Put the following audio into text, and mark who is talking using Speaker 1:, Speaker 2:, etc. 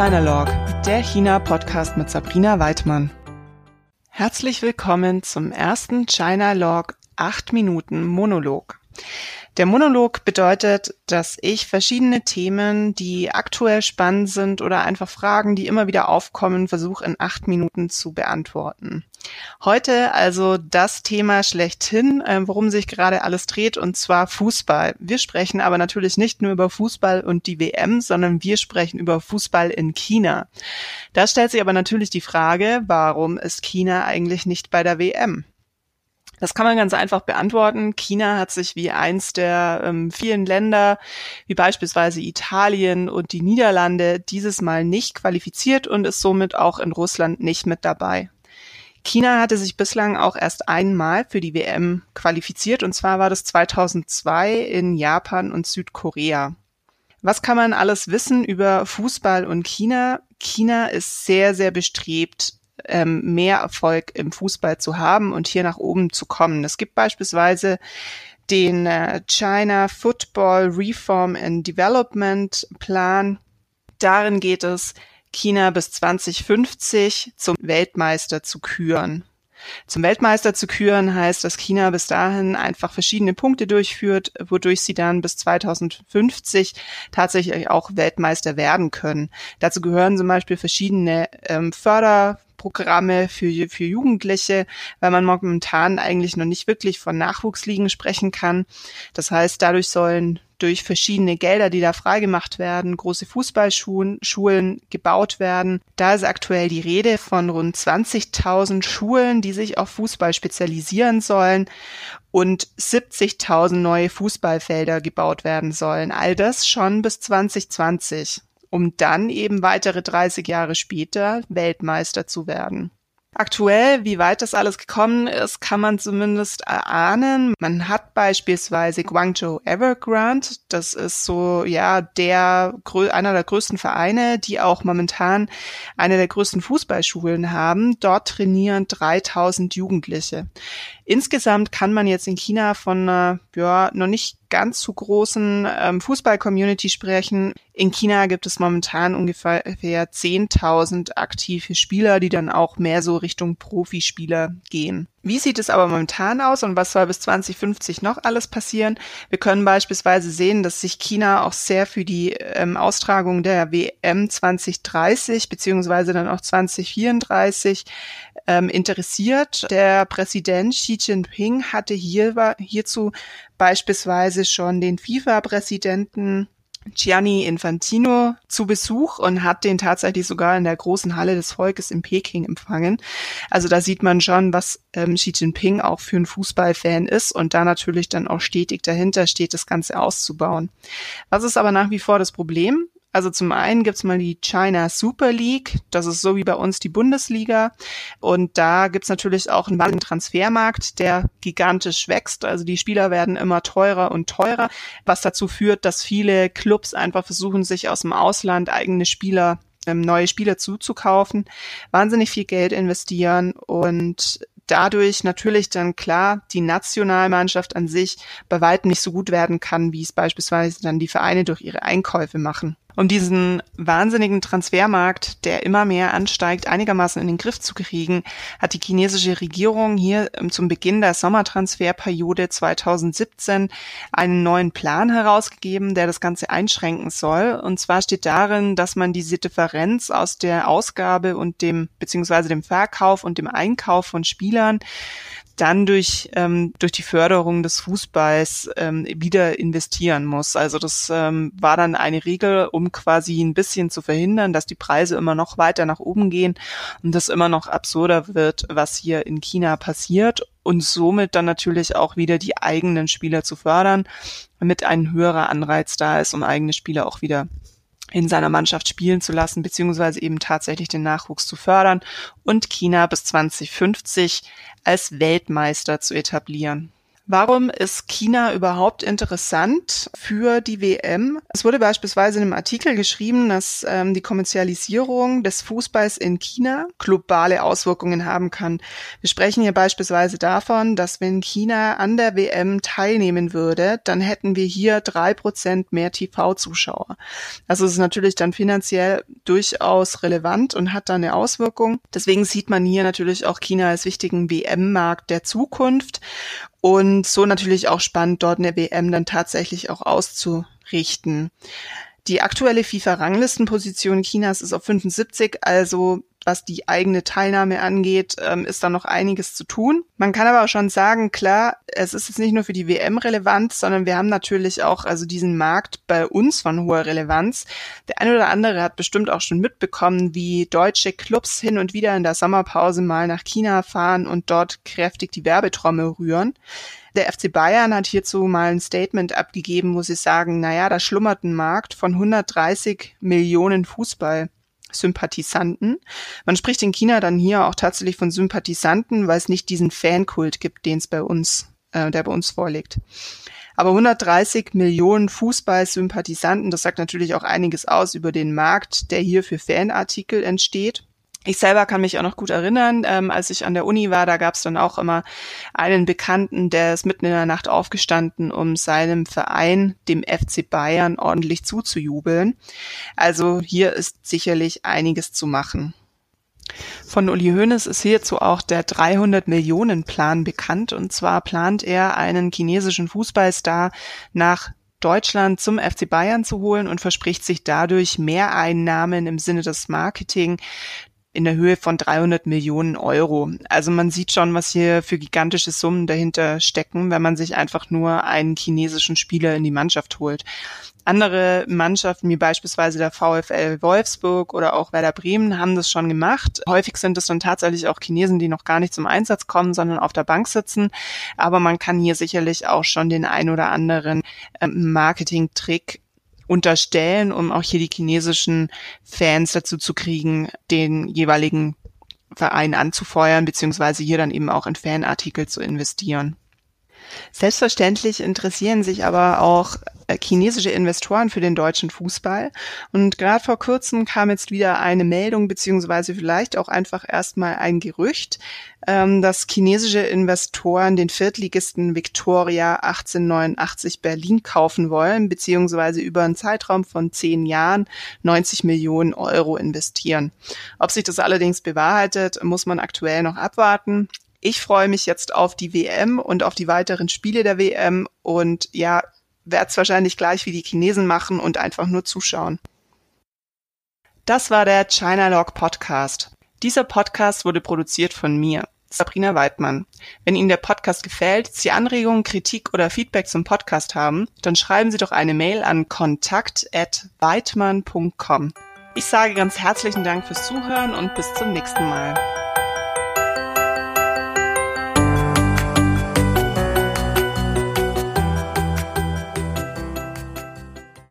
Speaker 1: Chinalog, der China-Podcast mit Sabrina Weidmann. Herzlich willkommen zum ersten Chinalog 8 Minuten Monolog. Der Monolog bedeutet, dass ich verschiedene Themen, die aktuell spannend sind oder einfach Fragen, die immer wieder aufkommen, versuche in acht Minuten zu beantworten. Heute also das Thema schlechthin, äh, worum sich gerade alles dreht, und zwar Fußball. Wir sprechen aber natürlich nicht nur über Fußball und die WM, sondern wir sprechen über Fußball in China. Da stellt sich aber natürlich die Frage, warum ist China eigentlich nicht bei der WM? Das kann man ganz einfach beantworten. China hat sich wie eins der ähm, vielen Länder, wie beispielsweise Italien und die Niederlande, dieses Mal nicht qualifiziert und ist somit auch in Russland nicht mit dabei. China hatte sich bislang auch erst einmal für die WM qualifiziert und zwar war das 2002 in Japan und Südkorea. Was kann man alles wissen über Fußball und China? China ist sehr, sehr bestrebt, ähm, mehr Erfolg im Fußball zu haben und hier nach oben zu kommen. Es gibt beispielsweise den äh, China Football Reform and Development Plan. Darin geht es, China bis 2050 zum Weltmeister zu küren. Zum Weltmeister zu küren heißt, dass China bis dahin einfach verschiedene Punkte durchführt, wodurch sie dann bis 2050 tatsächlich auch Weltmeister werden können. Dazu gehören zum Beispiel verschiedene ähm, Förder Programme für, für Jugendliche, weil man momentan eigentlich noch nicht wirklich von Nachwuchsligen sprechen kann. Das heißt, dadurch sollen durch verschiedene Gelder, die da freigemacht werden, große Fußballschulen Schulen gebaut werden. Da ist aktuell die Rede von rund 20.000 Schulen, die sich auf Fußball spezialisieren sollen und 70.000 neue Fußballfelder gebaut werden sollen. All das schon bis 2020 um dann eben weitere 30 Jahre später Weltmeister zu werden. Aktuell, wie weit das alles gekommen ist, kann man zumindest erahnen. Man hat beispielsweise Guangzhou Evergrande. Das ist so, ja, der, einer der größten Vereine, die auch momentan eine der größten Fußballschulen haben. Dort trainieren 3000 Jugendliche. Insgesamt kann man jetzt in China von einer, ja, noch nicht ganz zu großen ähm, Fußball-Community sprechen. In China gibt es momentan ungefähr 10.000 aktive Spieler, die dann auch mehr so Richtung Profispieler gehen. Wie sieht es aber momentan aus und was soll bis 2050 noch alles passieren? Wir können beispielsweise sehen, dass sich China auch sehr für die ähm, Austragung der WM 2030 beziehungsweise dann auch 2034 ähm, interessiert. Der Präsident Xi Jinping hatte hier, hierzu beispielsweise schon den FIFA-Präsidenten Gianni Infantino zu Besuch und hat den tatsächlich sogar in der großen Halle des Volkes in Peking empfangen. Also da sieht man schon, was ähm, Xi Jinping auch für ein Fußballfan ist und da natürlich dann auch stetig dahinter steht, das Ganze auszubauen. Was ist aber nach wie vor das Problem? Also zum einen gibt's mal die China Super League, das ist so wie bei uns die Bundesliga. Und da gibt's natürlich auch einen wahnsinnigen Transfermarkt, der gigantisch wächst. Also die Spieler werden immer teurer und teurer, was dazu führt, dass viele Clubs einfach versuchen, sich aus dem Ausland eigene Spieler ähm, neue Spieler zuzukaufen, wahnsinnig viel Geld investieren und dadurch natürlich dann klar die Nationalmannschaft an sich bei weitem nicht so gut werden kann, wie es beispielsweise dann die Vereine durch ihre Einkäufe machen. Um diesen wahnsinnigen Transfermarkt, der immer mehr ansteigt, einigermaßen in den Griff zu kriegen, hat die chinesische Regierung hier ähm, zum Beginn der Sommertransferperiode 2017 einen neuen Plan herausgegeben, der das Ganze einschränken soll. Und zwar steht darin, dass man diese Differenz aus der Ausgabe und dem, beziehungsweise dem Verkauf und dem Einkauf von Spielern dann durch, ähm, durch die Förderung des Fußballs ähm, wieder investieren muss. Also das ähm, war dann eine Regel, um quasi ein bisschen zu verhindern, dass die Preise immer noch weiter nach oben gehen und das immer noch absurder wird, was hier in China passiert und somit dann natürlich auch wieder die eigenen Spieler zu fördern, damit ein höherer Anreiz da ist, um eigene Spieler auch wieder in seiner Mannschaft spielen zu lassen, beziehungsweise eben tatsächlich den Nachwuchs zu fördern und China bis 2050 als Weltmeister zu etablieren. Warum ist China überhaupt interessant für die WM? Es wurde beispielsweise in einem Artikel geschrieben, dass ähm, die Kommerzialisierung des Fußballs in China globale Auswirkungen haben kann. Wir sprechen hier beispielsweise davon, dass wenn China an der WM teilnehmen würde, dann hätten wir hier drei Prozent mehr TV-Zuschauer. Also es ist natürlich dann finanziell durchaus relevant und hat da eine Auswirkung. Deswegen sieht man hier natürlich auch China als wichtigen WM-Markt der Zukunft. Und so natürlich auch spannend, dort eine WM dann tatsächlich auch auszurichten. Die aktuelle FIFA-Ranglistenposition Chinas ist auf 75, also was die eigene Teilnahme angeht, ähm, ist da noch einiges zu tun. Man kann aber auch schon sagen, klar, es ist jetzt nicht nur für die WM relevant, sondern wir haben natürlich auch also diesen Markt bei uns von hoher Relevanz. Der eine oder andere hat bestimmt auch schon mitbekommen, wie deutsche Clubs hin und wieder in der Sommerpause mal nach China fahren und dort kräftig die Werbetrommel rühren. Der FC Bayern hat hierzu mal ein Statement abgegeben, wo sie sagen, naja, da schlummert ein Markt von 130 Millionen Fußball. Sympathisanten. Man spricht in China dann hier auch tatsächlich von Sympathisanten, weil es nicht diesen Fankult gibt, den es bei uns, äh, der bei uns vorliegt. Aber 130 Millionen Fußballsympathisanten, das sagt natürlich auch einiges aus über den Markt, der hier für Fanartikel entsteht. Ich selber kann mich auch noch gut erinnern, ähm, als ich an der Uni war, da gab es dann auch immer einen Bekannten, der ist mitten in der Nacht aufgestanden, um seinem Verein, dem FC Bayern, ordentlich zuzujubeln. Also hier ist sicherlich einiges zu machen. Von Uli Hoeneß ist hierzu auch der 300 Millionen Plan bekannt. Und zwar plant er, einen chinesischen Fußballstar nach Deutschland zum FC Bayern zu holen und verspricht sich dadurch Mehreinnahmen im Sinne des Marketing in der Höhe von 300 Millionen Euro. Also man sieht schon, was hier für gigantische Summen dahinter stecken, wenn man sich einfach nur einen chinesischen Spieler in die Mannschaft holt. Andere Mannschaften, wie beispielsweise der VfL Wolfsburg oder auch Werder Bremen, haben das schon gemacht. Häufig sind es dann tatsächlich auch Chinesen, die noch gar nicht zum Einsatz kommen, sondern auf der Bank sitzen. Aber man kann hier sicherlich auch schon den ein oder anderen ähm, Marketing-Trick unterstellen, um auch hier die chinesischen Fans dazu zu kriegen, den jeweiligen Verein anzufeuern, beziehungsweise hier dann eben auch in Fanartikel zu investieren. Selbstverständlich interessieren sich aber auch chinesische Investoren für den deutschen Fußball. Und gerade vor kurzem kam jetzt wieder eine Meldung, beziehungsweise vielleicht auch einfach erstmal ein Gerücht, ähm, dass chinesische Investoren den Viertligisten Victoria 1889 Berlin kaufen wollen, beziehungsweise über einen Zeitraum von zehn Jahren 90 Millionen Euro investieren. Ob sich das allerdings bewahrheitet, muss man aktuell noch abwarten. Ich freue mich jetzt auf die WM und auf die weiteren Spiele der WM und ja, werde es wahrscheinlich gleich wie die Chinesen machen und einfach nur zuschauen. Das war der China Log Podcast. Dieser Podcast wurde produziert von mir, Sabrina Weidmann. Wenn Ihnen der Podcast gefällt, Sie Anregungen, Kritik oder Feedback zum Podcast haben, dann schreiben Sie doch eine Mail an kontakt@weidmann.com. Ich sage ganz herzlichen Dank fürs Zuhören und bis zum nächsten Mal.